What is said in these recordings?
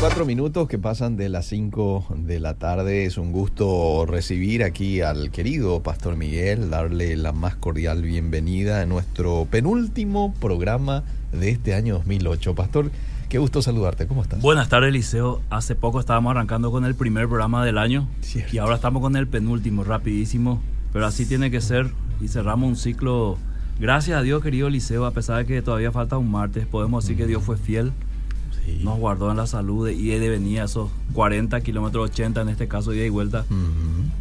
Cuatro minutos que pasan de las 5 de la tarde. Es un gusto recibir aquí al querido Pastor Miguel, darle la más cordial bienvenida a nuestro penúltimo programa de este año 2008. Pastor, qué gusto saludarte. ¿Cómo estás? Buenas tardes, Eliseo. Hace poco estábamos arrancando con el primer programa del año Cierto. y ahora estamos con el penúltimo, rapidísimo. Pero así tiene que ser y cerramos un ciclo. Gracias a Dios, querido Eliseo, a pesar de que todavía falta un martes, podemos decir que Dios fue fiel Sí. nos guardó en la salud y de venía esos 40 kilómetros, 80 en este caso, ida y vuelta,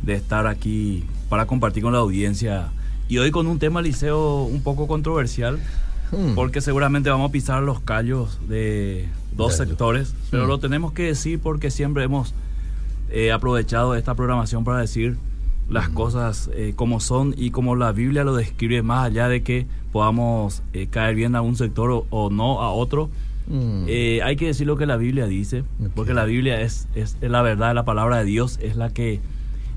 de estar aquí para compartir con la audiencia. Y hoy con un tema, Liceo, un poco controversial, Hmm. porque seguramente vamos a pisar los callos de dos sectores, pero Mm. lo tenemos que decir porque siempre hemos eh, aprovechado esta programación para decir las cosas eh, como son y como la Biblia lo describe, más allá de que podamos eh, caer bien a un sector o, o no a otro. Mm. Eh, hay que decir lo que la Biblia dice, porque la Biblia es, es, la verdad, la palabra de Dios es la que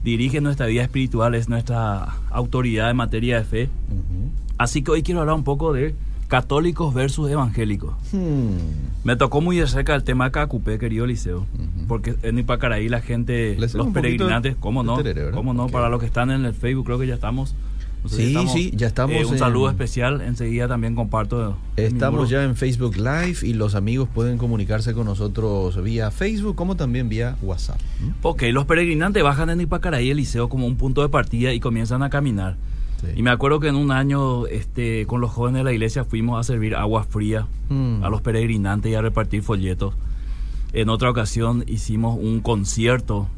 dirige nuestra vida espiritual, es nuestra autoridad en materia de fe. Así que hoy quiero hablar un poco de católicos versus evangélicos. Hmm. Me tocó muy de cerca el tema Cacupé, querido Liceo, Ujú. porque en Ipacaraí la gente, los peregrinantes, ¿cómo no? ¿Cómo no? Para los que están en el Facebook, creo que ya estamos. Sí, sí, ya estamos eh, un en- saludo especial, enseguida también comparto. Estamos ya en Facebook Live y los amigos pueden comunicarse con nosotros vía Facebook como también vía WhatsApp. Ok, los peregrinantes bajan en Ipacaraí, Eliseo, como un punto de partida y comienzan a caminar. Sí. Y me acuerdo que en un año este, con los jóvenes de la iglesia fuimos a servir agua fría Mm. a los peregrinantes y a repartir folletos. En otra ocasión hicimos un concierto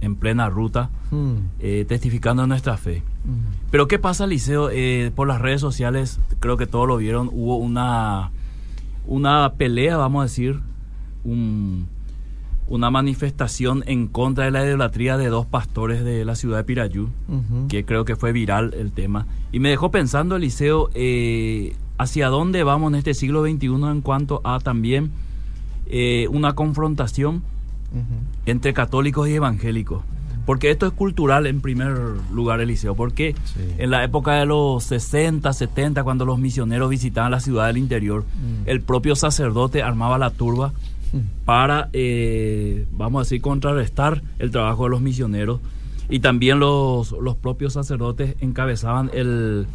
en plena ruta Mm. eh, testificando nuestra fe. Mm. Pero ¿qué pasa, Liceo? Eh, por las redes sociales, creo que todos lo vieron, hubo una, una pelea, vamos a decir, un- una manifestación en contra de la idolatría de dos pastores de la ciudad de Pirayú, que creo que fue viral el tema. Y me dejó pensando, Eliseo, eh, hacia dónde vamos en este siglo XXI en cuanto a también eh, una confrontación. Entre católicos y evangélicos. Porque esto es cultural en primer lugar, Eliseo. Porque Sí. en la época de los 60, 70, cuando los misioneros visitaban la ciudad del interior, Mm. el propio sacerdote armaba la turba Mm. para, eh, vamos a decir, contrarrestar el trabajo de los misioneros. Y también los, los propios sacerdotes encabezaban el,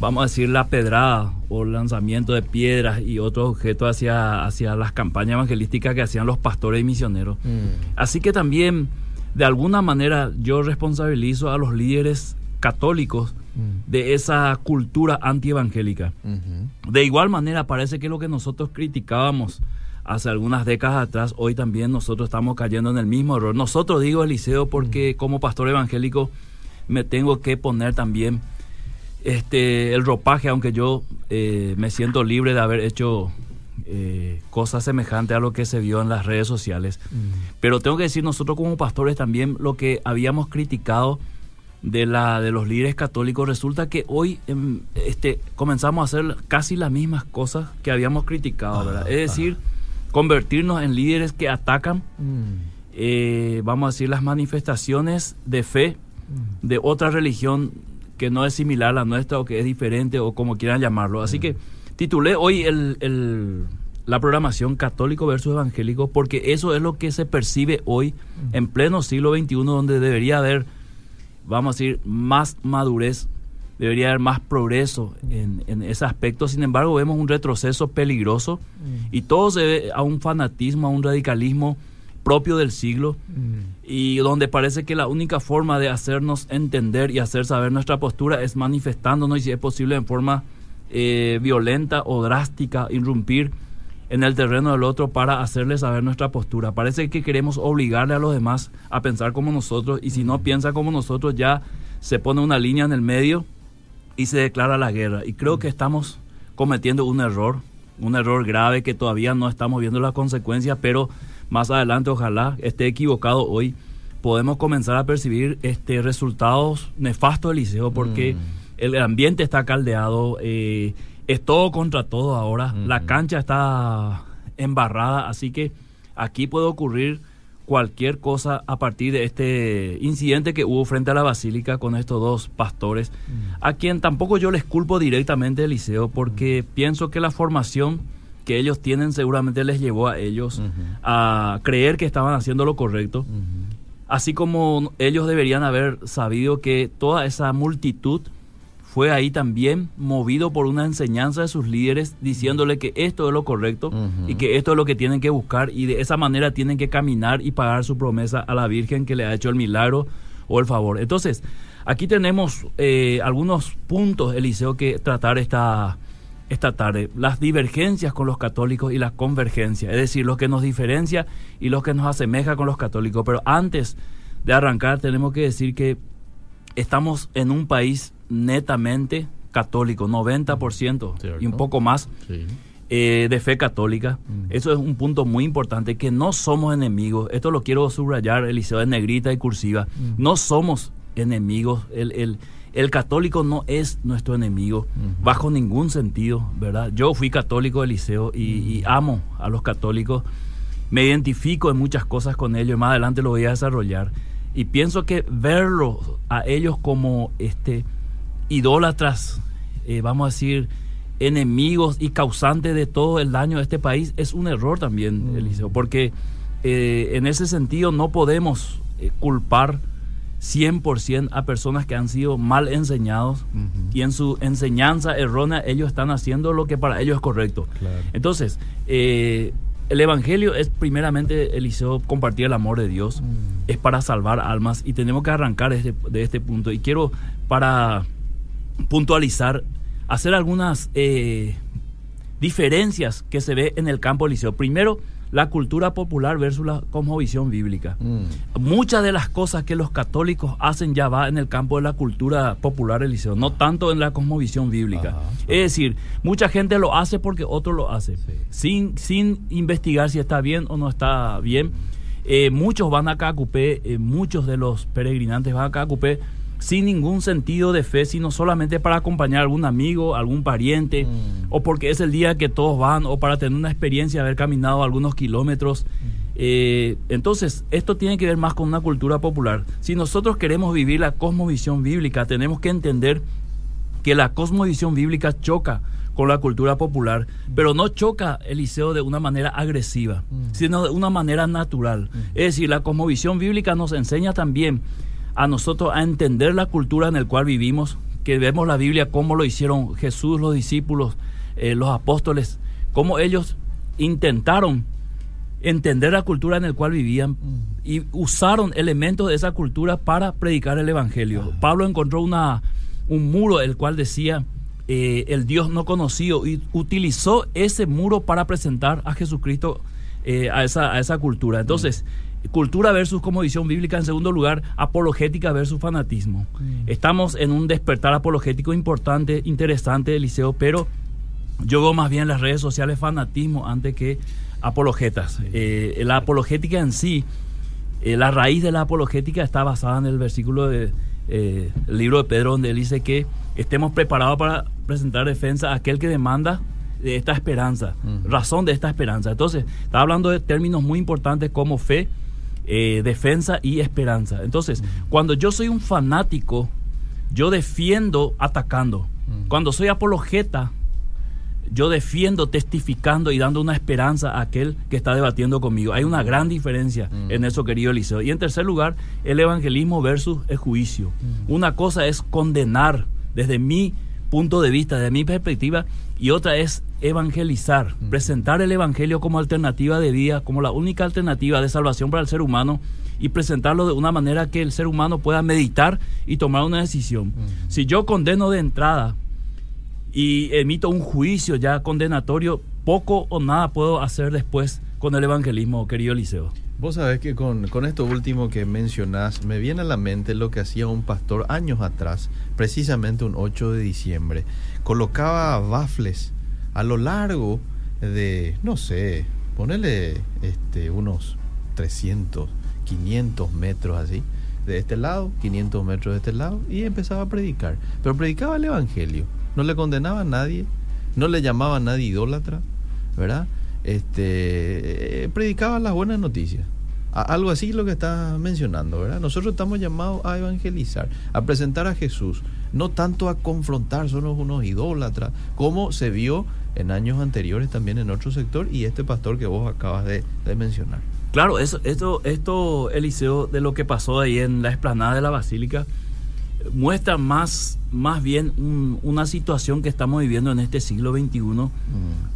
vamos a decir, la pedrada o lanzamiento de piedras y otros objetos hacia, hacia las campañas evangelísticas que hacían los pastores y misioneros. Mm. Así que también, de alguna manera, yo responsabilizo a los líderes católicos Mm. de esa cultura antievangélica. Ujú. De igual manera, parece que lo que nosotros criticábamos hace algunas décadas atrás, hoy también nosotros estamos cayendo en el mismo error. Nosotros digo, Eliseo, porque como pastor evangélico me tengo que poner también este el ropaje, aunque yo eh, me siento libre de haber hecho eh, cosas semejantes a lo que se vio en las redes sociales. Mm. Pero tengo que decir, nosotros como pastores también lo que habíamos criticado de la de los líderes católicos resulta que hoy em, este comenzamos a hacer casi las mismas cosas que habíamos criticado, Ah, ¿verdad? Es decir, convertirnos en líderes que atacan, Mm. eh, vamos a decir, las manifestaciones de fe de otra religión que no es similar a la nuestra o que es diferente o como quieran llamarlo. Así que titulé hoy el, el- la programación católico versus evangélico porque eso es lo que se percibe hoy en pleno siglo XXI donde debería haber, vamos a decir, más madurez, debería haber más progreso en, en ese aspecto. Sin embargo, vemos un retroceso peligroso y todo se ve a un fanatismo, a un radicalismo propio del siglo Mm. y donde parece que la única forma de hacernos entender y hacer saber nuestra postura es manifestándonos y si es posible en forma eh, violenta o drástica, irrumpir en el terreno del otro para hacerle saber nuestra postura. Parece que queremos obligarle a los demás a pensar como nosotros y si no piensa como nosotros ya se pone una línea en el medio y se declara la guerra. Y creo que estamos cometiendo un error, un error grave que todavía no estamos viendo las consecuencias, pero más adelante ojalá esté equivocado hoy, podemos comenzar a percibir este resultados nefastos del liceo porque Mm. el ambiente está caldeado, eh, es todo contra todo ahora, la Ujú. cancha está embarrada, así que aquí puede ocurrir cualquier cosa a partir de este incidente que hubo frente a la basílica con estos dos pastores, a quien tampoco yo les culpo directamente, Eliseo, porque pienso que la formación que ellos tienen seguramente les llevó a ellos a creer que estaban haciendo lo correcto. Así como ellos deberían haber sabido que toda esa multitud fue ahí también movido por una enseñanza de sus líderes diciéndole que esto es lo correcto y que esto es lo que tienen que buscar y de esa manera tienen que caminar y pagar su promesa a la Virgen que le ha hecho el milagro o el favor. Entonces, aquí tenemos eh, algunos puntos, Eliseo, que tratar esta, esta tarde. Las divergencias con los católicos y la convergencia, es decir, lo que nos diferencia y lo que nos asemeja con los católicos. Pero antes de arrancar, tenemos que decir que estamos en un país netamente católico, 90% y un poco más eh, de fe católica. Eso es un punto muy importante, que no somos enemigos. Esto lo quiero subrayar, Eliseo de negrita y cursiva. No somos enemigos. El, el, el, católico no es nuestro enemigo, bajo ningún sentido, ¿verdad? Yo fui católico, Eliseo, y, y amo a los católicos. Me identifico en muchas cosas con ellos más adelante lo voy a desarrollar. Y pienso que verlos a ellos como este idólatras, eh, vamos a decir, enemigos y causantes de todo el daño de este país, es un error también. Eliseo, porque eh, en ese sentido no podemos eh, culpar 100% a personas que han sido mal enseñados y en su enseñanza errónea ellos están haciendo lo que para ellos es correcto. Entonces, el Evangelio es primeramente, Eliseo, compartir el amor de Dios, mm. es para salvar almas y tenemos que arrancar este, de este punto. Y quiero, para puntualizar, hacer algunas eh, diferencias que se ve en el campo liceo. Primero, la cultura popular versus la cosmovisión bíblica. Mm. Muchas de las cosas que los católicos hacen ya va en el campo de la cultura popular liceo, no tanto en la cosmovisión bíblica. Es decir, mucha gente lo hace porque otro lo hace, sin, sin investigar si está bien o no está bien. Eh, muchos van a Cacupé, eh, muchos de los peregrinantes van a Cacupé sin ningún sentido de fe, sino solamente para acompañar a algún amigo, algún pariente, mm. o porque es el día que todos van, o para tener una experiencia, haber caminado algunos kilómetros. Mm. Eh, entonces, esto tiene que ver más con una cultura popular. Si nosotros queremos vivir la cosmovisión bíblica, tenemos que entender que la cosmovisión bíblica choca con la cultura popular, pero no choca Eliseo de una manera agresiva, mm. sino de una manera natural. Es decir, la cosmovisión bíblica nos enseña también a nosotros a entender la cultura en la cual vivimos, que vemos la Biblia cómo lo hicieron Jesús, los discípulos, eh, los apóstoles, cómo ellos intentaron entender la cultura en la cual vivían y usaron elementos de esa cultura para predicar el Evangelio. Pablo encontró una, un muro el cual decía eh, el Dios no conocido y utilizó ese muro para presentar a Jesucristo eh, a, esa, a esa cultura. Entonces, cultura versus como visión bíblica, en segundo lugar, apologética versus fanatismo. Mm. Estamos en un despertar apologético importante, interesante, Eliseo, pero yo veo más bien en las redes sociales fanatismo antes que apologetas. Eh, la apologética en sí, eh, la raíz de la apologética está basada en el versículo del de, eh, libro de Pedro, donde él dice que estemos preparados para presentar defensa a aquel que demanda de esta esperanza, razón de esta esperanza. Entonces, está hablando de términos muy importantes como fe, eh, defensa y esperanza. Entonces, cuando yo soy un fanático, yo defiendo atacando. Cuando soy apologeta, yo defiendo testificando y dando una esperanza a aquel que está debatiendo conmigo. Hay una gran diferencia en eso, querido Eliseo. Y en tercer lugar, el evangelismo versus el juicio. Una cosa es condenar desde mi punto de vista, desde mi perspectiva, y otra es evangelizar, presentar el Evangelio como alternativa de vida, como la única alternativa de salvación para el ser humano y presentarlo de una manera que el ser humano pueda meditar y tomar una decisión. Si yo condeno de entrada y emito un juicio ya condenatorio, poco o nada puedo hacer después con el evangelismo, querido Eliseo. Vos sabés que con, con, esto último que mencionás, me viene a la mente lo que hacía un pastor años atrás, precisamente un 8 de diciembre. Colocaba bafles a lo largo de, no sé, ponele este, unos 300, 500 metros así, de este lado, 500 metros de este lado, y empezaba a predicar. Pero predicaba el Evangelio, no le condenaba a nadie, no le llamaba a nadie idólatra, ¿verdad? Este, predicaba las buenas noticias. algo así lo que está mencionando, ¿verdad? Nosotros estamos llamados a evangelizar, a presentar a Jesús, no tanto a confrontar, somos unos idólatras, como se vio en años anteriores también en otro sector y este pastor que vos acabas de, de mencionar. Claro, eso, esto, esto, Eliseo, de lo que pasó ahí en la explanada de la Basílica, muestra más, más bien una situación que estamos viviendo en este siglo XXI, mm.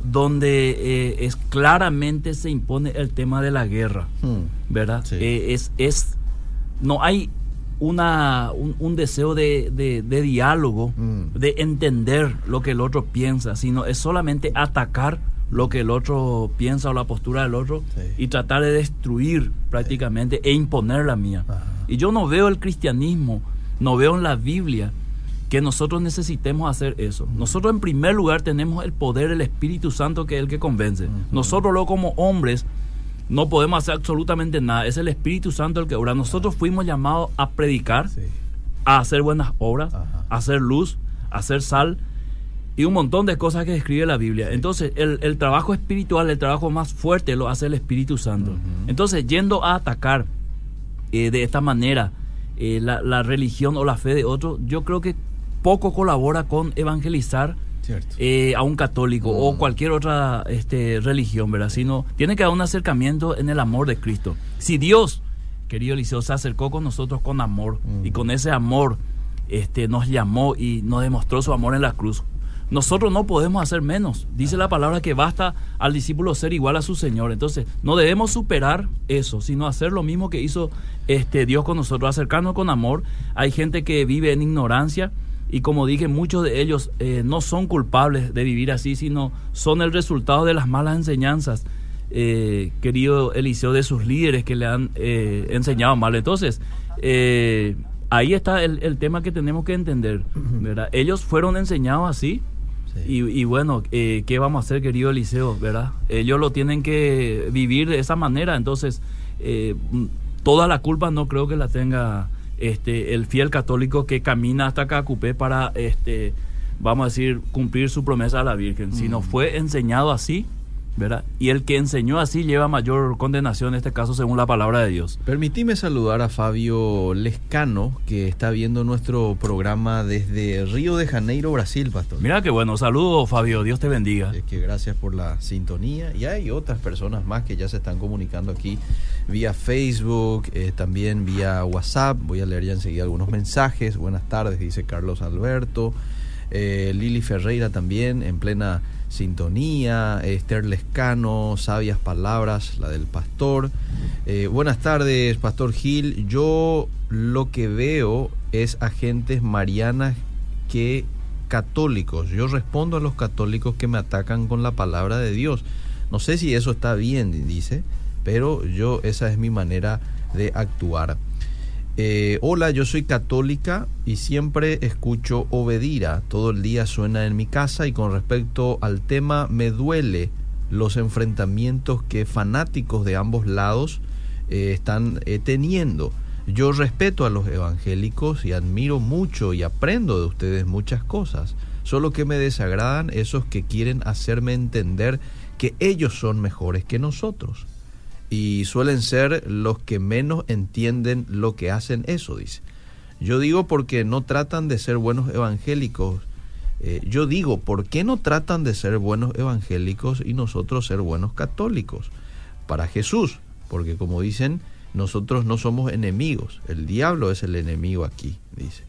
donde eh, es claramente se impone el tema de la guerra, mm. ¿verdad? Eh, es, es, no hay una, un, deseo de, de, diálogo, mm. de entender lo que el otro piensa, sino es solamente atacar lo que el otro piensa o la postura del otro y tratar de destruir prácticamente e imponer la mía. Y yo no veo el cristianismo no veo en la Biblia que nosotros necesitemos hacer eso. Nosotros en primer lugar tenemos el poder del Espíritu Santo que es el que convence. Nosotros luego como hombres no podemos hacer absolutamente nada. Es el Espíritu Santo el que obra. Nosotros fuimos llamados a predicar, a hacer buenas obras, a hacer luz, a hacer sal y un montón de cosas que describe la Biblia. Entonces, el, trabajo espiritual, el trabajo más fuerte lo hace el Espíritu Santo. Entonces, yendo a atacar eh, de esta manera eh, la, religión o la fe de otro, yo creo que poco colabora con evangelizar eh, a un católico o mm. cualquier otra este, religión, ¿verdad? Sino tiene que haber un acercamiento en el amor de Cristo. Si Dios, querido Eliseo, se acercó con nosotros con amor y mm. con ese amor este, nos llamó y nos demostró su amor en la cruz, nosotros no podemos hacer menos. Dice la palabra que basta al discípulo ser igual a su Señor. Entonces, no debemos superar eso, sino hacer lo mismo que hizo este Dios con nosotros, acercarnos con amor. Hay gente que vive en ignorancia y como dije, muchos de ellos eh, no son culpables de vivir así, sino son el resultado de las malas enseñanzas, eh, querido Eliseo, de sus líderes que le han eh, enseñado mal. Entonces, ahí está el, el, tema que tenemos que entender. ¿verdad? Ellos fueron enseñados así y, bueno, eh, ¿qué vamos a hacer, querido Eliseo? ¿Verdad? Ellos lo tienen que vivir de esa manera, entonces eh, toda la culpa no creo que la tenga este el fiel católico que camina hasta Cacupé para, este vamos a decir, cumplir su promesa a la Virgen. Si no mm. fue enseñado así, ¿verdad? Y el que enseñó así lleva mayor condenación, en este caso, según la palabra de Dios. Permitime saludar a Fabio Lescano, que está viendo nuestro programa desde Río de Janeiro, Brasil, pastor. Mira qué bueno, saludo Fabio, Dios te bendiga. Es que gracias por la sintonía. Y hay otras personas más que ya se están comunicando aquí vía Facebook, eh, también vía WhatsApp. Voy a leer ya enseguida algunos mensajes. Buenas tardes, dice Carlos Alberto. Eh, Lili Ferreira también en plena sintonía, Esther Lescano, sabias palabras, la del pastor. Eh, buenas tardes, Pastor Gil. Yo lo que veo es agentes marianas que católicos. Yo respondo a los católicos que me atacan con la palabra de Dios. No sé si eso está bien, dice, pero yo esa es mi manera de actuar. Eh, hola, yo soy católica y siempre escucho Obedira. Todo el día suena en mi casa y con respecto al tema me duele los enfrentamientos que fanáticos de ambos lados eh, están eh, teniendo. Yo respeto a los evangélicos y admiro mucho y aprendo de ustedes muchas cosas. Solo que me desagradan esos que quieren hacerme entender que ellos son mejores que nosotros y suelen ser los que menos entienden lo que hacen eso, dice. Yo digo porque no tratan de ser buenos evangélicos. Eh, yo digo, ¿por qué no tratan de ser buenos evangélicos y nosotros ser buenos católicos? Para Jesús, porque como dicen, nosotros no somos enemigos, el diablo es el enemigo aquí, dice.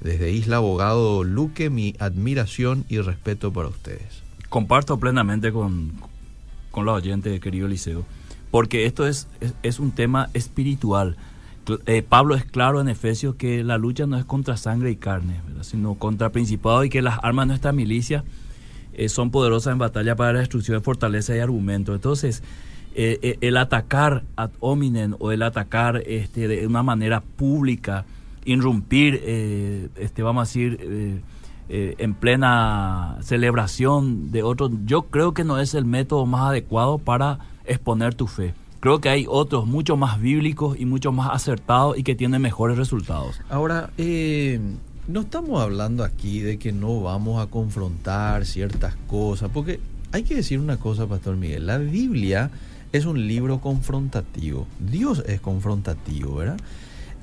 Desde Isla Abogado Luque, mi admiración y respeto para ustedes. Comparto plenamente con, con la oyente, querido Eliseo porque esto es, es, un tema espiritual. Eh, Pablo es claro en Efesios que la lucha no es contra sangre y carne, sino contra principados y que las armas de nuestra milicia eh, son poderosas en batalla para la destrucción de fortaleza y argumento. Entonces, eh, el atacar ad hominem o el atacar este, de una manera pública, irrumpir, este, vamos a decir, en plena celebración de otros, yo creo que no es el método más adecuado para exponer tu fe. Creo que hay otros mucho más bíblicos y mucho más acertados y que tienen mejores resultados. Ahora, eh, no estamos hablando aquí de que no vamos a confrontar ciertas cosas, porque hay que decir una cosa, Pastor Miguel, la Biblia es un libro confrontativo, Dios es confrontativo, ¿verdad?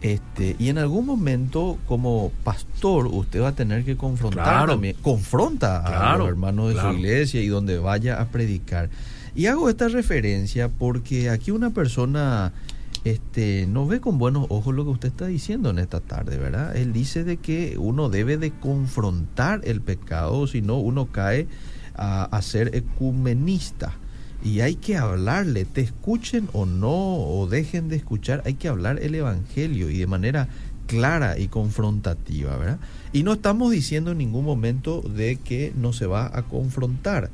Este, y en algún momento, como pastor, usted va a tener que confrontar Claro. también, confronta a los hermanos de claro. su iglesia y donde vaya a predicar. Y hago esta referencia porque aquí una persona este, no ve con buenos ojos lo que usted está diciendo en esta tarde, ¿verdad? Él dice de que uno debe de confrontar el pecado, si no uno cae a, a ser ecumenista. Y hay que hablarle, te escuchen o no, o dejen de escuchar, hay que hablar el Evangelio y de manera clara y confrontativa, ¿verdad? Y no estamos diciendo en ningún momento de que no se va a confrontar.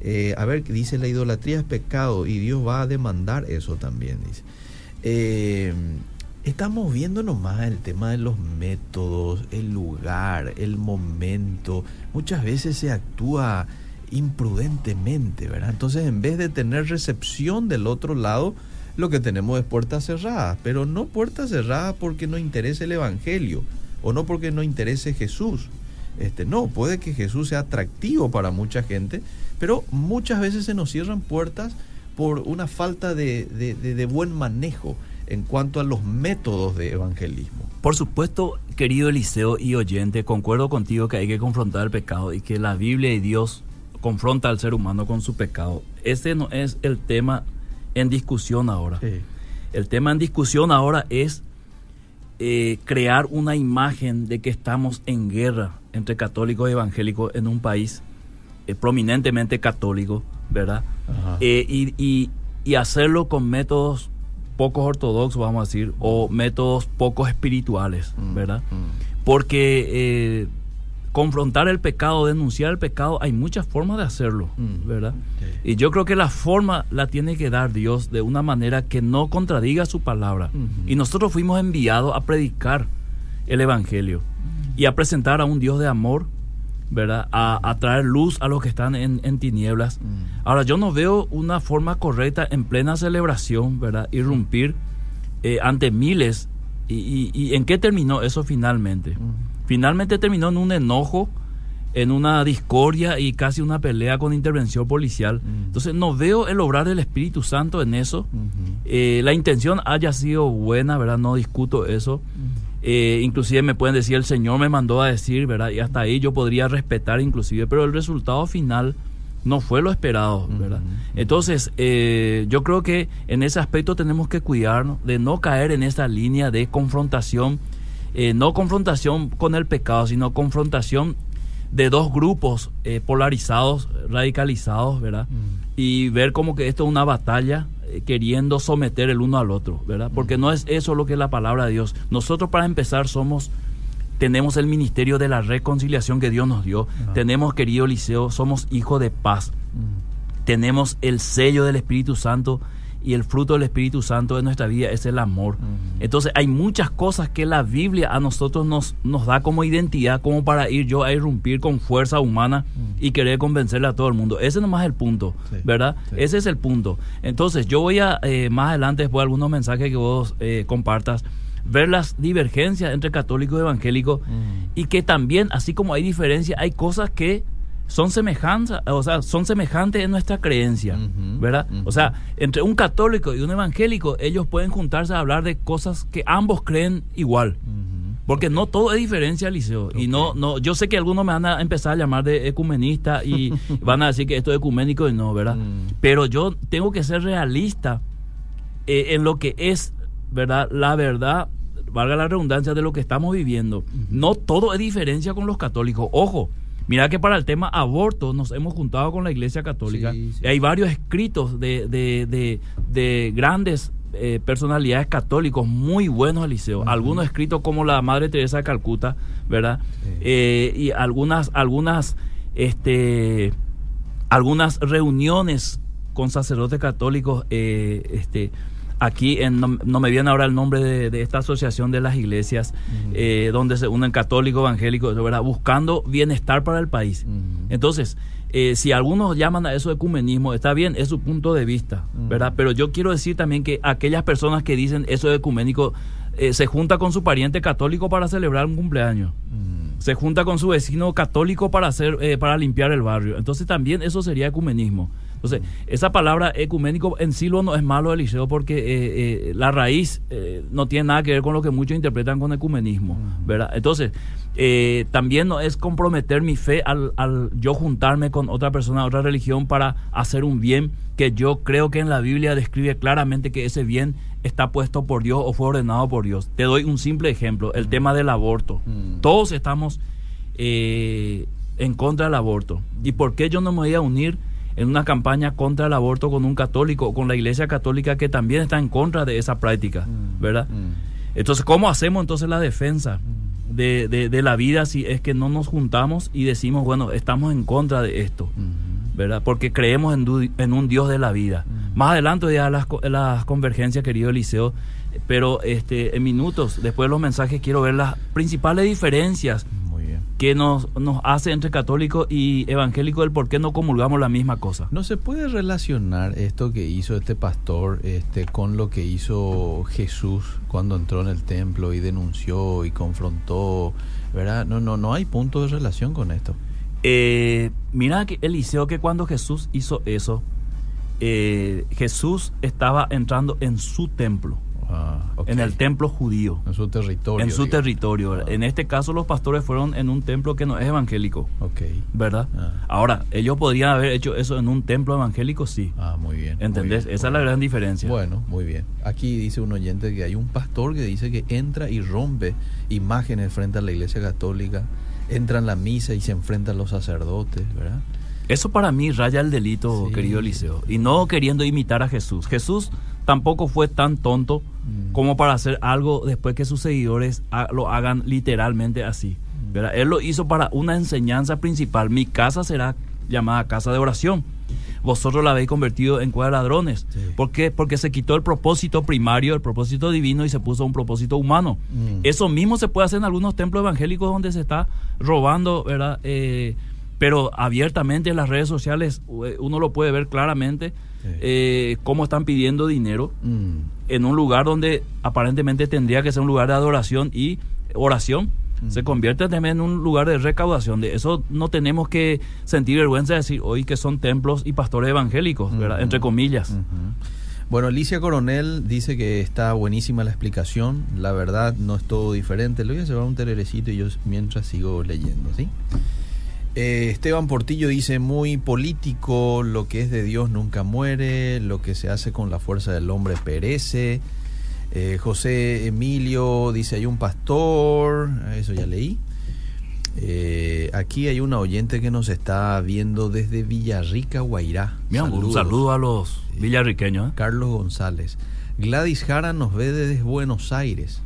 Eh, a ver, dice la idolatría es pecado y Dios va a demandar eso también, dice. Eh, estamos viendo nomás el tema de los métodos, el lugar, el momento. Muchas veces se actúa imprudentemente, ¿verdad? Entonces, en vez de tener recepción del otro lado, lo que tenemos es puertas cerradas, pero no puertas cerradas porque no interese el Evangelio o no porque no interese Jesús. Este, no, puede que Jesús sea atractivo para mucha gente, pero muchas veces se nos cierran puertas por una falta de, de- de- de buen manejo en cuanto a los métodos de evangelismo. Por supuesto, querido Eliseo y oyente, concuerdo contigo que hay que confrontar el pecado y que la Biblia y Dios confronta al ser humano con su pecado. Ese no es el tema en discusión ahora. El tema en discusión ahora es eh, crear una imagen de que estamos en guerra entre católicos y evangélicos en un país eh, prominentemente católico, ¿verdad? Eh, y, y- y hacerlo con métodos pocos ortodoxos, vamos a decir, o métodos poco espirituales, Mm, ¿verdad? mm. Porque eh, confrontar el pecado, denunciar el pecado, hay muchas formas de hacerlo, Mm. ¿verdad? Y yo creo que la forma la tiene que dar Dios de una manera que no contradiga su palabra. Y nosotros fuimos enviados a predicar el Evangelio y a presentar a un Dios de amor, ¿verdad? A, a traer luz a los que están en, en tinieblas. Mm. Ahora, yo no veo una forma correcta en plena celebración, ¿verdad? Irrumpir eh, ante miles. Y, y- y en qué terminó eso finalmente? Mm. Finalmente terminó en un enojo, en una discordia y casi una pelea con intervención policial. Mm. Entonces no veo el obrar del Espíritu Santo en eso. Ujú. Eh, la intención haya sido buena, ¿verdad? No discuto eso. Eh, inclusive me pueden decir, el Señor me mandó a decir, ¿verdad? Y hasta ahí yo podría respetar inclusive, pero el resultado final no fue lo esperado, ¿verdad? Entonces, eh, yo creo que en ese aspecto tenemos que cuidarnos de no caer en esa línea de confrontación, eh, no confrontación con el pecado, sino confrontación de dos grupos eh, polarizados, radicalizados, ¿verdad? Y ver como que esto es una batalla queriendo someter el uno al otro, ¿verdad? Porque no es eso lo que es la palabra de Dios. Nosotros para empezar somos tenemos el ministerio de la reconciliación que Dios nos dio. Ajá. Tenemos, querido Liceo, somos hijos de paz. Mm. Tenemos el sello del Espíritu Santo y el fruto del Espíritu Santo de nuestra vida es el amor. Entonces hay muchas cosas que la Biblia a nosotros nos, nos da como identidad, como para ir yo a irrumpir con fuerza humana y querer convencerle a todo el mundo. Ese nomás es el punto, Sí, ¿verdad? sí. Ese es el punto. Entonces yo voy a, eh, más adelante, después de algunos mensajes que vos eh, compartas, ver las divergencias entre católicos y evangélicos Mm. y que también, así como hay diferencia, hay cosas que son semejanzas, o sea, son semejantes en nuestra creencia, ¿verdad? O sea, entre un católico y un evangélico, ellos pueden juntarse a hablar de cosas que ambos creen igual. Porque no todo es diferencia, Liceo. Y no, no, yo sé que algunos me van a empezar a llamar de ecumenista y van a decir que esto es ecuménico y no, ¿verdad? Mm. Pero yo tengo que ser realista eh, en lo que es, ¿verdad? La verdad, valga la redundancia de lo que estamos viviendo. No todo es diferencia con los católicos. Ojo, mira que para el tema aborto nos hemos juntado con la Iglesia Católica. Sí, hay varios escritos de, de, de, de grandes eh, personalidades católicos muy buenos, Eliseo. Ujú. Algunos escritos como la Madre Teresa de Calcuta, ¿verdad? Sí. Eh, y algunas, algunas, este, algunas reuniones con sacerdotes católicos, eh, este, aquí en, no, no me viene ahora el nombre de, de esta asociación de las iglesias, eh, donde se unen católicos, evangélicos, ¿verdad? buscando bienestar para el país. Entonces, eh, si algunos llaman a eso ecumenismo, está bien, es su punto de vista. ¿verdad? Pero yo quiero decir también que aquellas personas que dicen eso es ecuménico, eh, se junta con su pariente católico para celebrar un cumpleaños. Se junta con su vecino católico para hacer eh, para limpiar el barrio. Entonces también eso sería ecumenismo. Entonces, esa palabra ecuménico en sí no es malo, Eliseo, porque eh, eh, la raíz eh, no tiene nada que ver con lo que muchos interpretan con ecumenismo, ¿verdad? Entonces, también no es comprometer mi fe al, al, yo juntarme con otra persona, otra religión para hacer un bien que yo creo que en la Biblia describe claramente que ese bien está puesto por Dios o fue ordenado por Dios. Te doy un simple ejemplo, el tema del aborto. Todos estamos en contra del aborto. ¿Y por qué yo no me voy a unir? en una campaña contra el aborto con un católico o con la iglesia católica que también está en contra de esa práctica, mm, ¿verdad? Mm. Entonces, ¿cómo hacemos entonces la defensa mm. de, de, la vida si es que no nos juntamos y decimos, bueno, estamos en contra de esto? ¿Verdad? Porque creemos en, en, un Dios de la vida. Más adelante ya las, las convergencias, querido Eliseo, pero este, en minutos, después de los mensajes, quiero ver las principales diferencias que nos, nos hace entre católico y evangélico el por qué no comulgamos la misma cosa. ¿No se puede relacionar esto que hizo este pastor este, con lo que hizo Jesús cuando entró en el templo y denunció y confrontó? ¿Verdad? No, no, no hay punto de relación con esto. Eh, mira que Eliseo que cuando Jesús hizo eso, eh, Jesús estaba entrando en su templo. Ah, en el templo judío. En su territorio. En su territorio. Ah. En este caso los pastores fueron en un templo que no es evangélico. Ok. ¿Verdad? Ah. Ahora, ellos podrían haber hecho eso en un templo evangélico, sí. Ah, muy bien. ¿Entendés? Esa es la gran diferencia. Bueno, muy bien. Aquí dice un oyente que hay un pastor que dice que entra y rompe imágenes frente a la iglesia católica, entra en la misa y se enfrenta a los sacerdotes, ¿verdad? Eso para mí raya el delito, querido Eliseo. Y no queriendo imitar a Jesús. Jesús tampoco fue tan tonto mm. como para hacer algo después que sus seguidores lo hagan literalmente así. Mm. Él lo hizo para una enseñanza principal. Mi casa será llamada casa de oración. Vosotros la habéis convertido en cueva de ladrones. ¿Por qué? Porque se quitó el propósito primario, el propósito divino y se puso un propósito humano. Mm. Eso mismo se puede hacer en algunos templos evangélicos donde se está robando, ¿verdad? Eh, pero abiertamente en las redes sociales eh, uno lo puede ver claramente eh, cómo están pidiendo dinero mm. en un lugar donde aparentemente tendría que ser un lugar de adoración y oración. Mm. Se convierte también en un lugar de recaudación. De eso no tenemos que sentir vergüenza de decir hoy que son templos y pastores evangélicos, ¿verdad? entre comillas. Bueno, Alicia Coronel dice que está buenísima la explicación. La verdad no es todo diferente. Le voy a llevar un tererecito y yo mientras sigo leyendo, ¿sí? Eh, Esteban Portillo dice, muy político, lo que es de Dios nunca muere, lo que se hace con la fuerza del hombre perece. Eh, José Emilio dice, hay un pastor, eso ya leí. Eh, aquí hay una oyente que nos está viendo desde Villarrica, Guairá. un saludo a los villarriqueños. Carlos González. Gladys Jara nos ve desde Buenos Aires,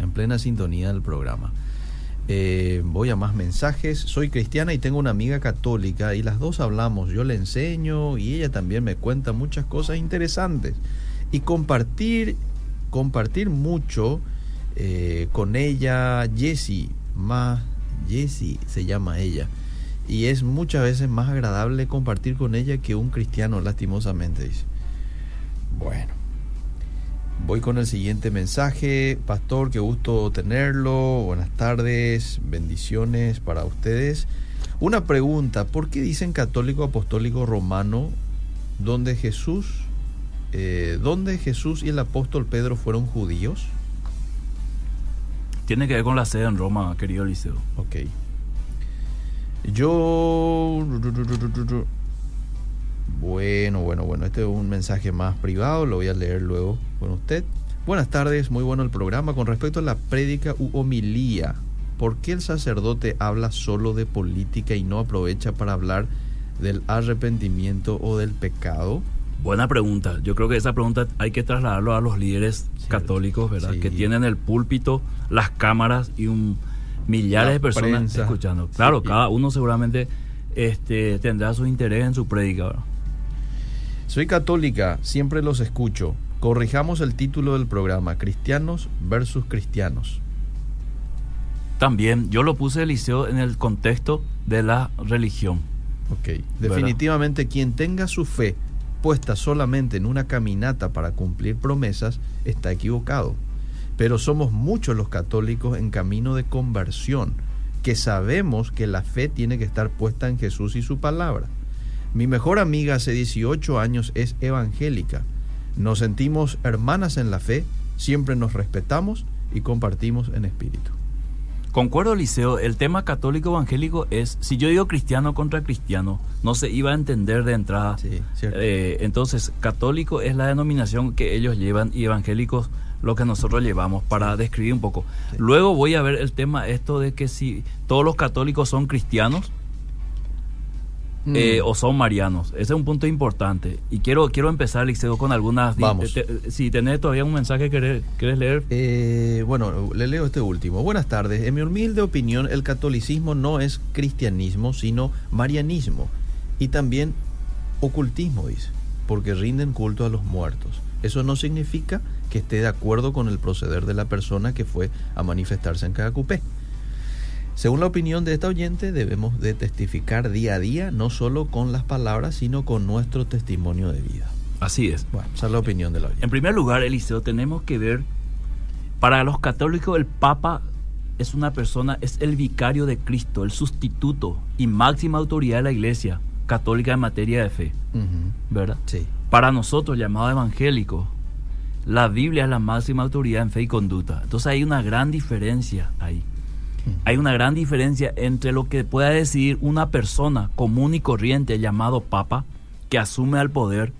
en plena sintonía del programa. Eh, voy a más mensajes. Soy cristiana y tengo una amiga católica y las dos hablamos. Yo le enseño y ella también me cuenta muchas cosas interesantes. Y compartir, compartir mucho eh, con ella, Jessie, más Jessie se llama ella. Y es muchas veces más agradable compartir con ella que un cristiano, lastimosamente, dice. Bueno. Voy con el siguiente mensaje. Pastor, qué gusto tenerlo. Buenas tardes, bendiciones para ustedes. Una pregunta, ¿por qué dicen católico apostólico romano donde Jesús, eh, donde Jesús y el apóstol Pedro fueron judíos? Tiene que ver con la sede en Roma, querido Eliseo. Ok. Yo... Bueno, bueno, bueno, este es un mensaje más privado, lo voy a leer luego con usted. Buenas tardes, muy bueno el programa. Con respecto a la prédica u homilía, ¿por qué el sacerdote habla solo de política y no aprovecha para hablar del arrepentimiento o del pecado? Buena pregunta. Yo creo que esa pregunta hay que trasladarlo a los líderes católicos, ¿verdad? Que tienen el púlpito, las cámaras y un millares de personas escuchando. Claro, cada uno seguramente este, tendrá su interés en su prédica. Soy católica, siempre los escucho. Corrijamos el título del programa, Cristianos versus Cristianos. También, yo lo puse Eliseo en el contexto de la religión. Ok, definitivamente quien tenga su fe puesta solamente en una caminata para cumplir promesas está equivocado. Pero somos muchos los católicos en camino de conversión, que sabemos que la fe tiene que estar puesta en Jesús y su palabra. Mi mejor amiga hace 18 años es evangélica. Nos sentimos hermanas en la fe, siempre nos respetamos y compartimos en espíritu. Concuerdo, Liceo, el tema católico evangélico es, si yo digo cristiano contra cristiano, no se iba a entender de entrada. Sí. Eh, entonces, católico es la denominación que ellos llevan y evangélicos lo que nosotros llevamos para describir un poco. Sí. Luego voy a ver el tema esto de que si todos los católicos son cristianos Mm. eh, o son marianos. Ese es un punto importante. Y quiero quiero empezar, Liceo, con algunas... Vamos. te- te- si tenés todavía un mensaje que querés, leer. Eh, bueno, le leo este último. Buenas tardes. En mi humilde opinión, el catolicismo no es cristianismo, sino marianismo. Y también ocultismo, dice, porque rinden culto a los muertos. Eso no significa que esté de acuerdo con el proceder de la persona que fue a manifestarse en Cagacupé. Según la opinión de esta oyente, debemos de testificar día a día, no solo con las palabras, sino con nuestro testimonio de vida. Así es. Bueno, esa es la opinión de la oyente. En primer lugar, Eliseo, tenemos que ver, para los católicos el Papa es una persona, es el vicario de Cristo, el sustituto y máxima autoridad de la Iglesia católica en materia de fe. ¿verdad? Sí. Para nosotros, llamados evangélicos, la Biblia es la máxima autoridad en fe y conducta. Entonces hay una gran diferencia ahí. Hay una gran diferencia entre lo que pueda decidir una persona común y corriente llamado Papa, que asume al poder,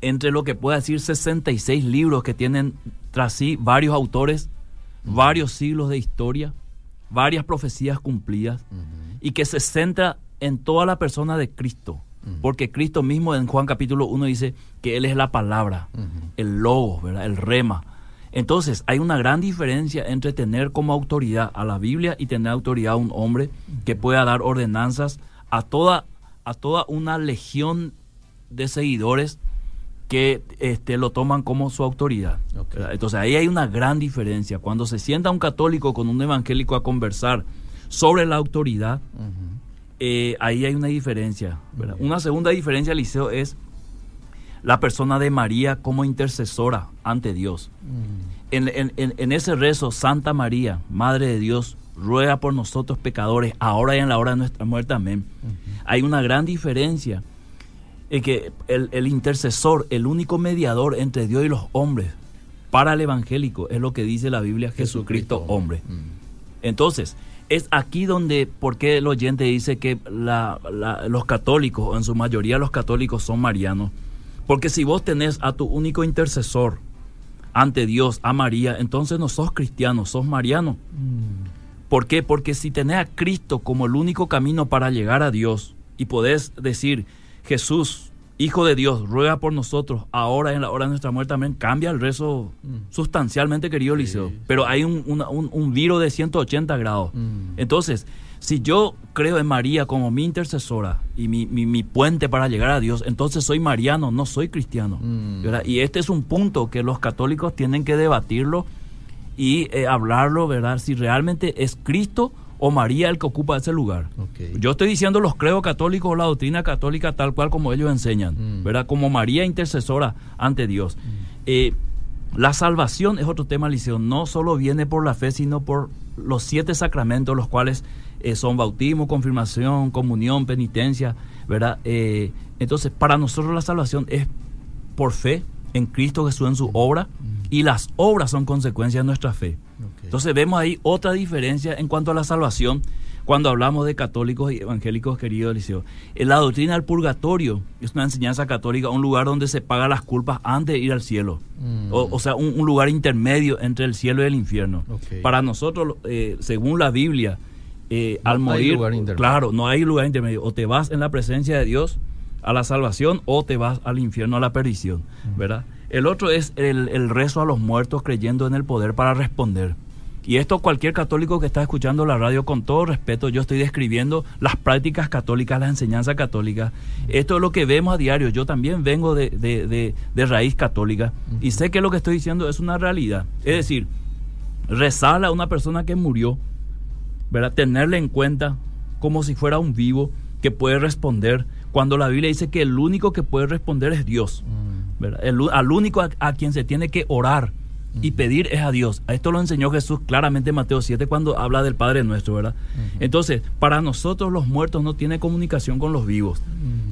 entre lo que pueda decir 66 libros que tienen tras sí varios autores, varios siglos de historia, varias profecías cumplidas, y que se centra en toda la persona de Cristo. Porque Cristo mismo en Juan capítulo 1 dice que Él es la palabra, el logo, ¿verdad? el rema. Entonces, hay una gran diferencia entre tener como autoridad a la Biblia y tener autoridad a un hombre que pueda dar ordenanzas a toda, a toda una legión de seguidores que este, lo toman como su autoridad. Entonces, ahí hay una gran diferencia. Cuando se sienta un católico con un evangélico a conversar sobre la autoridad, eh, ahí hay una diferencia. ¿verdad? Una segunda diferencia, Liceo, es la persona de María como intercesora ante Dios. En, en- en- en ese rezo, Santa María, Madre de Dios, ruega por nosotros pecadores, ahora y en la hora de nuestra muerte. Amén. Hay una gran diferencia en que el, el intercesor, el único mediador entre Dios y los hombres, para el evangélico, es lo que dice la Biblia, Jesucristo, hombre. Mm. Entonces, es aquí donde, porque el oyente dice que la- la- los católicos, o en su mayoría los católicos son marianos? Porque si vos tenés a tu único intercesor ante Dios, a María, entonces no sos cristiano, sos mariano. ¿Por qué? Porque si tenés a Cristo como el único camino para llegar a Dios y podés decir, Jesús, Hijo de Dios, ruega por nosotros ahora en la hora de nuestra muerte, amén, cambia el rezo Mm. sustancialmente, querido Liceo. Pero hay un, una- un, un viro de 180 grados. Mm. Entonces, si yo creo en María como mi intercesora y mi, mi- mi puente para llegar a Dios, entonces soy mariano, no soy cristiano. Mm. Y este es un punto que los católicos tienen que debatirlo y eh, hablarlo, ¿verdad? Si realmente es Cristo o María el que ocupa ese lugar. Yo estoy diciendo los credos católicos o la doctrina católica tal cual como ellos enseñan, Mm. ¿verdad? Como María intercesora ante Dios. Eh, la salvación es otro tema, Liceo. No solo viene por la fe, sino por los siete sacramentos, los cuales eh, son bautismo, confirmación, comunión, penitencia, ¿verdad? Eh, entonces, para nosotros la salvación es por fe en Cristo Jesús en su obra y las obras son consecuencia de nuestra fe. Entonces vemos ahí otra diferencia en cuanto a la salvación cuando hablamos de católicos y evangélicos, querido Eliseo. En la doctrina del purgatorio es una enseñanza católica, un lugar donde se paga las culpas antes de ir al cielo. Mm. O, o sea, un, un lugar intermedio entre el cielo y el infierno. Para nosotros, eh, según la Biblia, eh, No al morir, claro, no hay lugar intermedio. O te vas en la presencia de Dios a la salvación o te vas al infierno a la perdición, ¿verdad? El otro es el, el rezo a los muertos creyendo en el poder para responder. Y esto cualquier católico que está escuchando la radio, con todo respeto, yo estoy describiendo las prácticas católicas, la enseñanza católica. Esto es lo que vemos a diario. Yo también vengo de, de- de- de raíz católica y sé que lo que estoy diciendo es una realidad. Es decir, rezarle a una persona que murió, ¿verdad? Tenerle en cuenta como si fuera un vivo que puede responder, cuando la Biblia dice que el único que puede responder es Dios. Mm. ¿verdad? El al único a, a quien se tiene que orar y pedir es a Dios. A esto lo enseñó Jesús claramente en Mateo 7 cuando habla del Padre nuestro, ¿verdad? Entonces, para nosotros los muertos no tienen comunicación con los vivos,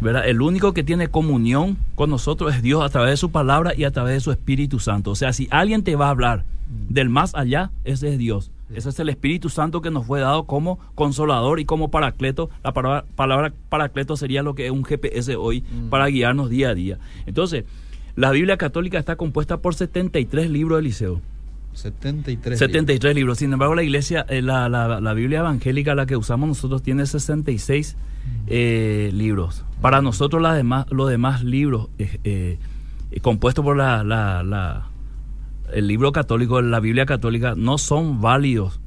¿verdad? El único que tiene comunión con nosotros es Dios a través de su palabra y a través de su Espíritu Santo. O sea, si alguien te va a hablar del más allá, ese es Dios. Ese es el Espíritu Santo que nos fue dado como consolador y como paracleto. La palabra, palabra paracleto sería lo que es un GPS hoy para guiarnos día a día. Entonces, la Biblia católica está compuesta por 73 libros de liceo. 73. 73 libros. Sin embargo, la iglesia, eh, la, la, la, Biblia evangélica, la que usamos nosotros, tiene 66 eh, libros. Para nosotros, demás, los demás libros eh, eh, compuestos por la, la, el libro católico, la Biblia católica, no son válidos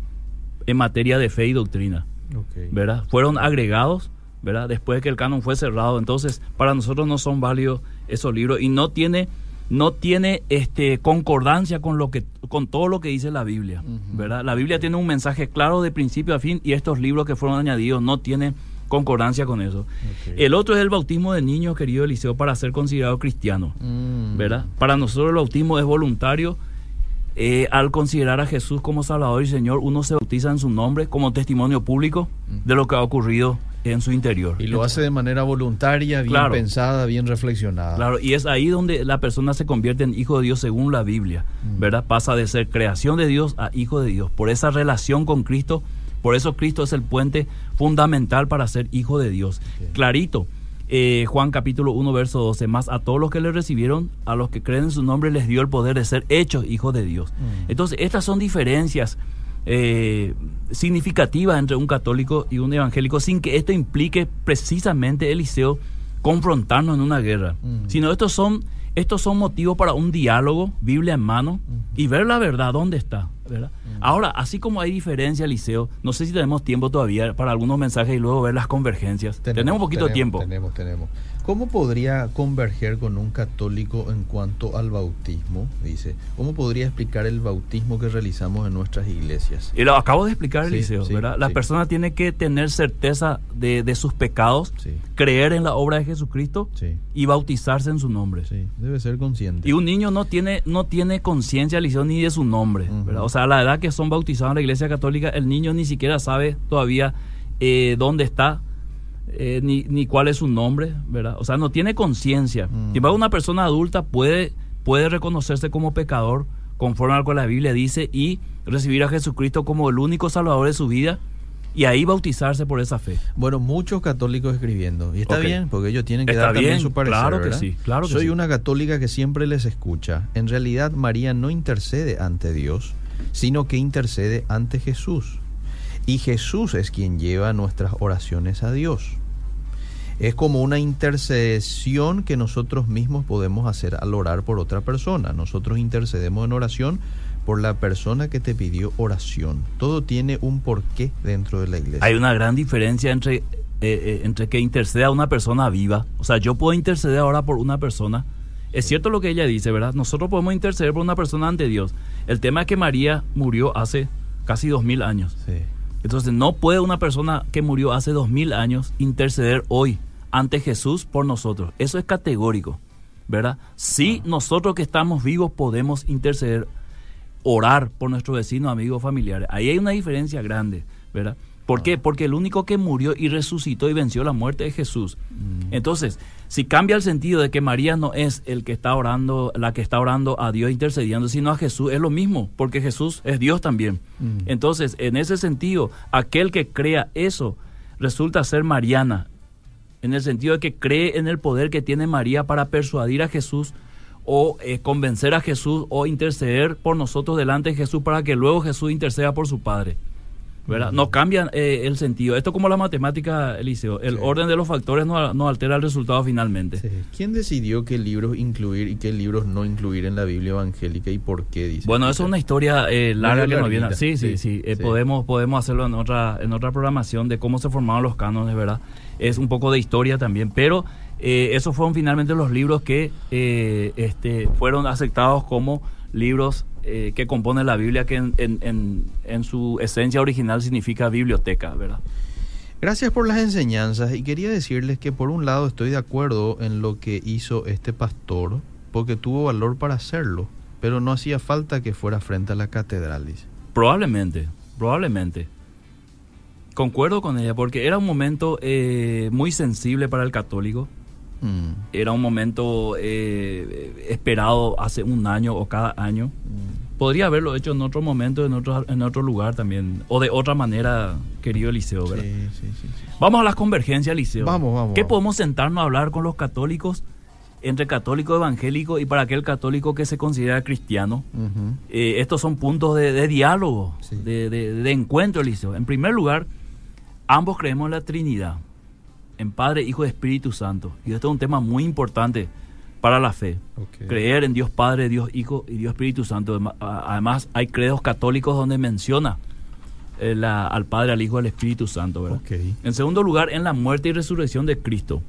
en materia de fe y doctrina. Okay. ¿verdad? Fueron agregados ¿verdad? después de que el canon fue cerrado. Entonces, para nosotros no son válidos esos libros y no tiene no tiene este concordancia con lo que con todo lo que dice la Biblia, uh -huh. ¿verdad? La Biblia tiene un mensaje claro de principio a fin y estos libros que fueron añadidos no tienen concordancia con eso. Okay. El otro es el bautismo de niños, querido Eliseo, para ser considerado cristiano, mm. ¿verdad? Para nosotros el bautismo es voluntario. Eh, al considerar a Jesús como Salvador y Señor, uno se bautiza en su nombre como testimonio público de lo que ha ocurrido en su interior. Y lo hace de manera voluntaria, bien claro, pensada, bien reflexionada. Claro, y es ahí donde la persona se convierte en hijo de Dios según la Biblia, mm. ¿verdad? Pasa de ser creación de Dios a hijo de Dios. Por esa relación con Cristo, por eso Cristo es el puente fundamental para ser hijo de Dios. Okay. Clarito. Eh, Juan capítulo 1 verso 12, más a todos los que le recibieron, a los que creen en su nombre les dio el poder de ser hechos hijos de Dios. Mm. Entonces, estas son diferencias eh, significativa entre un católico y un evangélico sin que esto implique precisamente, Eliseo, confrontarnos en una guerra. Mm. Sino estos son, estos son motivos para un diálogo, Biblia en mano, mm. y ver la verdad dónde está. ¿verdad? Mm. Ahora, así como hay diferencia, Eliseo, no sé si tenemos tiempo todavía para algunos mensajes y luego ver las convergencias. Tenemos, tenemos un poquito tenemos, de tiempo. Tenemos, tenemos. ¿Cómo podría converger con un católico en cuanto al bautismo? Dice, ¿cómo podría explicar el bautismo que realizamos en nuestras iglesias? Y lo acabo de explicar, Eliseo, sí, ¿verdad? La sí. persona tiene que tener certeza de, de sus pecados, creer en la obra de Jesucristo y bautizarse en su nombre. Sí, debe ser consciente. Y un niño no tiene, no tiene conciencia, Eliseo, ni de su nombre, uh -huh. ¿verdad? O sea, a la edad que son bautizados en la iglesia católica, el niño ni siquiera sabe todavía eh, dónde está eh, ni, ni, cuál es su nombre, ¿verdad? O sea, no tiene conciencia. Mm. Sin embargo, una persona adulta puede, puede reconocerse como pecador, conforme a lo que la Biblia dice, y recibir a Jesucristo como el único salvador de su vida y ahí bautizarse por esa fe. Bueno, muchos católicos escribiendo. Y está okay. bien, porque ellos tienen que está dar bien, también su parecer. Claro que ¿verdad? sí, claro que Soy sí. una católica que siempre les escucha. En realidad, María no intercede ante Dios, sino que intercede ante Jesús. Y Jesús es quien lleva nuestras oraciones a Dios. Es como una intercesión que nosotros mismos podemos hacer al orar por otra persona. Nosotros intercedemos en oración por la persona que te pidió oración. Todo tiene un porqué dentro de la iglesia. Hay una gran diferencia entre, eh, eh, entre que interceda a una persona viva. O sea, yo puedo interceder ahora por una persona. Es cierto lo que ella dice, ¿verdad? Nosotros podemos interceder por una persona ante Dios. El tema es que María murió hace casi dos mil años. Sí. Entonces no puede una persona que murió hace dos mil años interceder hoy ante Jesús por nosotros. Eso es categórico, ¿verdad? Si ah. nosotros que estamos vivos podemos interceder, orar por nuestros vecinos, amigos, familiares. Ahí hay una diferencia grande, ¿verdad? ¿Por qué? Porque el único que murió y resucitó y venció la muerte es Jesús. Mm. Entonces, si cambia el sentido de que María no es el que está orando, la que está orando a Dios intercediendo, sino a Jesús, es lo mismo, porque Jesús es Dios también. Mm. Entonces, en ese sentido, aquel que crea eso resulta ser Mariana, en el sentido de que cree en el poder que tiene María para persuadir a Jesús o eh, convencer a Jesús o interceder por nosotros delante de Jesús para que luego Jesús interceda por su Padre. ¿Verdad? No cambia eh, el sentido. Esto como la matemática, Eliseo. El sí. orden de los factores no, no, altera el resultado finalmente. Sí. ¿Quién decidió qué libros incluir y qué libros no incluir en la Biblia evangélica y por qué? Dice bueno, eso es una historia eh, larga que nos viene. Sí, sí, sí. sí. Eh, podemos, podemos hacerlo en otra, en otra programación de cómo se formaron los cánones, ¿verdad? Es un poco de historia también, pero eh, esos fueron finalmente los libros que este, fueron aceptados como libros eh, que compone la Biblia, que en, en, en, su esencia original significa biblioteca, ¿verdad? Gracias por las enseñanzas y quería decirles que por un lado estoy de acuerdo en lo que hizo este pastor, porque tuvo valor para hacerlo, Pero no hacía falta que fuera frente a la catedral, dice. Probablemente, probablemente. Concuerdo con ella, porque era un momento eh, muy sensible para el católico. Mm, Era un momento eh, esperado hace un año o cada año. mm. Podría haberlo hecho en otro momento, en otro, en otro lugar también. O de otra manera, querido Eliseo. ¿verdad? Sí, sí, sí, sí. Vamos a las convergencias, Eliseo. Vamos, vamos, ¿Qué vamos. podemos sentarnos a hablar con los católicos, entre católico evangélico y para aquel católico que se considera cristiano? Eh, estos son puntos de, de diálogo, Sí. de, de- de encuentro, Eliseo. En primer lugar, ambos creemos en la Trinidad, en Padre, Hijo y Espíritu Santo. Y esto es un tema muy importante para la fe. Creer en Dios Padre, Dios Hijo y Dios Espíritu Santo. Además, hay credos católicos donde menciona eh, la- al Padre, al Hijo y al Espíritu Santo. ¿verdad? En segundo lugar, en la muerte y resurrección de Cristo.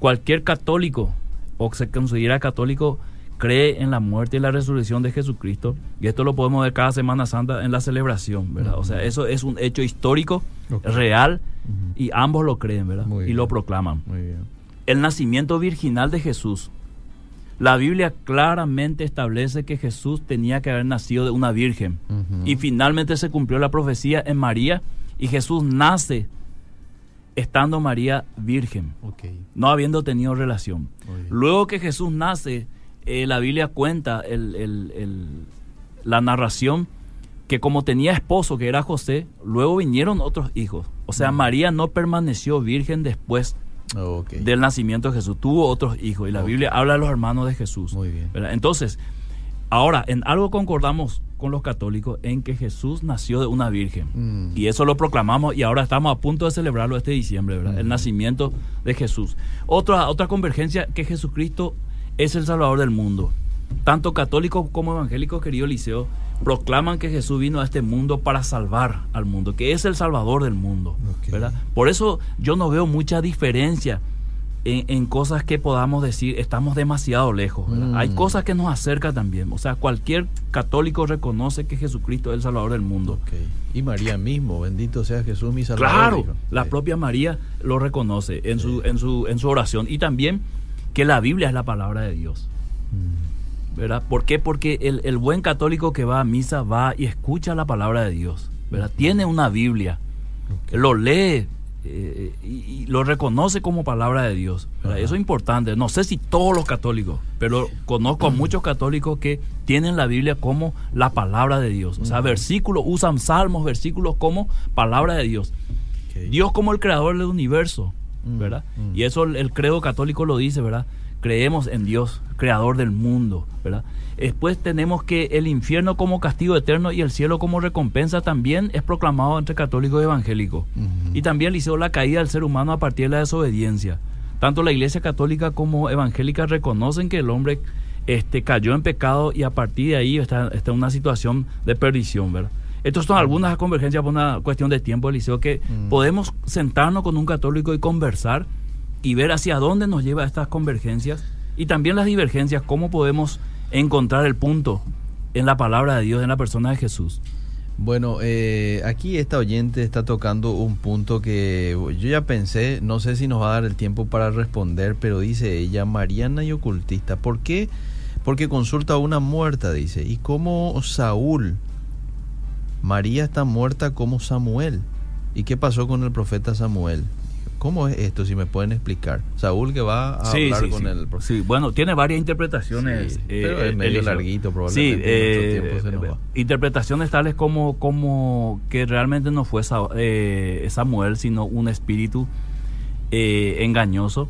Cualquier católico o que se considera católico cree en la muerte y la resurrección de Jesucristo. Y esto lo podemos ver cada Semana Santa en la celebración, ¿verdad? O sea, eso es un hecho histórico, real, y ambos lo creen, ¿verdad? Muy y bien. lo proclaman. Muy bien. El nacimiento virginal de Jesús. La Biblia claramente establece que Jesús tenía que haber nacido de una virgen. Y finalmente se cumplió la profecía en María y Jesús nace estando María virgen, no habiendo tenido relación. Luego que Jesús nace, eh, la Biblia cuenta el- el- el- la narración que como tenía esposo, que era José, luego vinieron otros hijos. O sea, María no permaneció virgen después Del nacimiento de Jesús, tuvo otros hijos. Y la. Biblia habla de los hermanos de Jesús. Muy bien. ¿verdad? Entonces, ahora, en algo concordamos con los católicos en que Jesús nació de una virgen. Mm. Y eso lo proclamamos y ahora estamos a punto de celebrarlo este diciembre, ¿verdad? El Mm. nacimiento de Jesús. Otra, otra convergencia que Jesucristo es el Salvador del mundo. Tanto católicos como evangélicos, querido Liceo, proclaman que Jesús vino a este mundo para salvar al mundo, que es el Salvador del mundo. ¿verdad? Por eso yo no veo mucha diferencia en, en cosas que podamos decir estamos demasiado lejos. Mm. Hay cosas que nos acercan también. O sea, cualquier católico reconoce que Jesucristo es el Salvador del mundo. Y María mismo, bendito sea Jesús, mi Salvador. Claro, dijo. la Sí. propia María lo reconoce en su, en su, en su oración. Y también que la Biblia es la palabra de Dios. Mm. ¿Verdad? ¿Por qué? Porque el, el buen católico que va a misa va y escucha la palabra de Dios. ¿verdad? Tiene una Biblia, lo lee eh, y, y lo reconoce como palabra de Dios. ¿verdad? Eso es importante. No sé si todos los católicos, pero conozco a muchos católicos que tienen la Biblia como la palabra de Dios. O sea, versículos, usan salmos, versículos como palabra de Dios. Dios como el creador del universo, Mm, ¿verdad? mm. Y eso el, el credo católico lo dice, ¿verdad? Creemos en Dios, creador del mundo, ¿verdad? Después tenemos que el infierno como castigo eterno y el cielo como recompensa también es proclamado entre católicos y evangélicos. Y también liceo la caída del ser humano a partir de la desobediencia. Tanto la iglesia católica como evangélica reconocen que el hombre este, cayó en pecado y a partir de ahí está, está en una situación de perdición, ¿verdad? Estas son algunas convergencias por una cuestión de tiempo, Eliseo, que Mm. podemos sentarnos con un católico y conversar y ver hacia dónde nos lleva estas convergencias y también las divergencias, cómo podemos encontrar el punto en la palabra de Dios, en la persona de Jesús. Bueno, eh, aquí esta oyente está tocando un punto que yo ya pensé, no sé si nos va a dar el tiempo para responder, pero dice ella, Mariana y ocultista, ¿por qué? Porque consulta a una muerta, dice, y como Saúl, María está muerta como Samuel, ¿y qué pasó con el profeta Samuel? ¿Cómo es esto? Si me pueden explicar. Saúl que va a hablar con el profeta. Sí, bueno, tiene varias interpretaciones. Eh, pero es medio Eliseo. larguito, probablemente, eh, mucho tiempo se nos va. interpretaciones tales como, como que realmente no fue Sa- eh, Samuel, sino un espíritu eh, engañoso.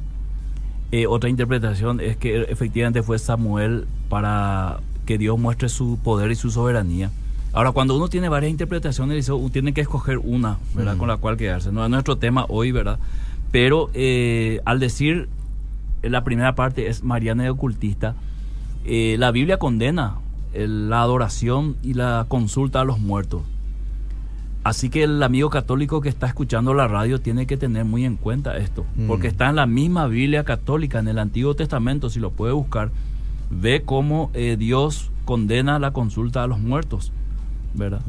Eh, otra interpretación es que efectivamente fue Samuel para que Dios muestre su poder y su soberanía. Ahora, cuando uno tiene varias interpretaciones, uno tiene que escoger una, ¿verdad? Con la cual quedarse. No es nuestro tema hoy, ¿verdad? Pero eh, al decir eh, la primera parte es Mariana de ocultista, eh, la Biblia condena el- la adoración y la consulta a los muertos. Así que el amigo católico que está escuchando la radio tiene que tener muy en cuenta esto, Mm. porque está en la misma Biblia católica, en el Antiguo Testamento, si lo puede buscar, ve cómo eh, Dios condena la consulta a los muertos, ¿verdad?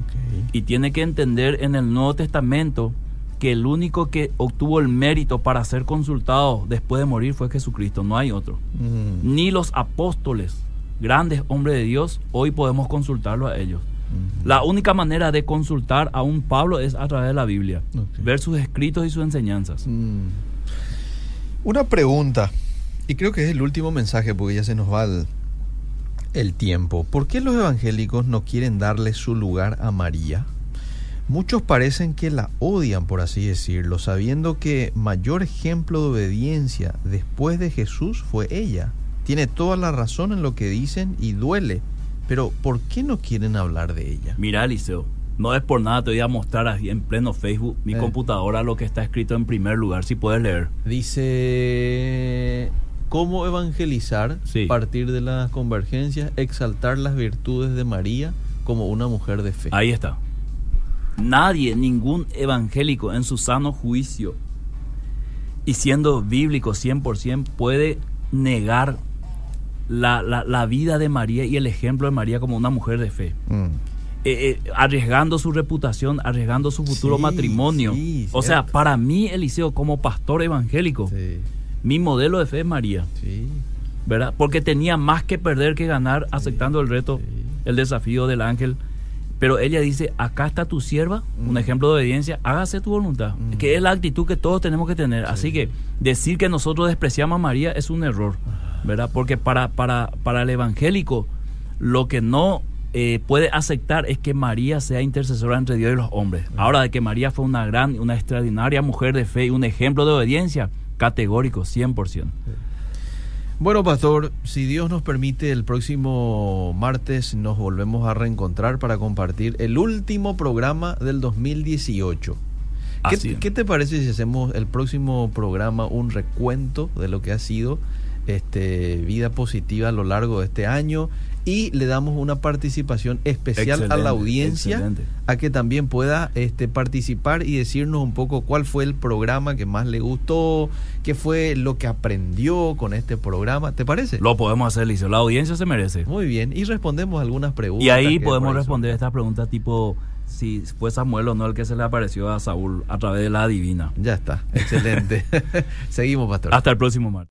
Y tiene que entender en el Nuevo Testamento que el único que obtuvo el mérito para ser consultado después de morir fue Jesucristo, no hay otro. Mm. Ni los apóstoles grandes hombres de Dios, hoy podemos consultarlo a ellos. La única manera de consultar a un Pablo es a través de la Biblia, ver sus escritos y sus enseñanzas. Mm. Una pregunta, y creo que es el último mensaje porque ya se nos va el, el tiempo. ¿Por qué los evangélicos no quieren darle su lugar a María? Muchos parecen que la odian, por así decirlo, sabiendo que mayor ejemplo de obediencia después de Jesús fue ella. Tiene toda la razón en lo que dicen y duele. Pero ¿por qué no quieren hablar de ella? Mira, Eliseo, no es por nada, te voy a mostrar así en pleno Facebook mi Eh. computadora lo que está escrito en primer lugar, si puedes leer. Dice, ¿cómo evangelizar? Sí. Partir de las convergencias, exaltar las virtudes de María como una mujer de fe. Ahí está. Nadie, ningún evangélico en su sano juicio y siendo bíblico 100% puede negar la, la- la vida de María y el ejemplo de María como una mujer de fe. Mm. Eh, eh, arriesgando su reputación, arriesgando su futuro Sí, matrimonio. sí, o sea, para mí, Eliseo, como pastor evangélico, Sí, mi modelo de fe es María. sí, ¿verdad? Porque tenía más que perder que ganar aceptando el reto, el desafío del ángel. Pero ella dice, acá está tu sierva, un ejemplo de obediencia, hágase tu voluntad, Mm. que es la actitud que todos tenemos que tener. Así que decir que nosotros despreciamos a María es un error, ¿verdad? Porque para, para, para el evangélico lo que no eh, puede aceptar es que María sea intercesora entre Dios y los hombres. Ahora, de que María fue una gran, una extraordinaria mujer de fe y un ejemplo de obediencia, categórico, 100%. Bueno, pastor, si Dios nos permite, el próximo martes nos volvemos a reencontrar para compartir el último programa del 2018. ¿Qué, qué te parece si hacemos el próximo programa un recuento de lo que ha sido este, vida positiva a lo largo de este año y le damos una participación especial a la audiencia excelente. a que también pueda este, participar y decirnos un poco cuál fue el programa que más le gustó, qué fue lo que aprendió con este programa. ¿Te parece? Lo podemos hacer, Liceo. La audiencia se merece. Muy bien, y respondemos algunas preguntas. Y ahí podemos responder estas preguntas tipo si fue Samuel o no el que se le apareció a Saúl a través de la divina. Ya está, excelente. Seguimos, pastor. Hasta el próximo martes.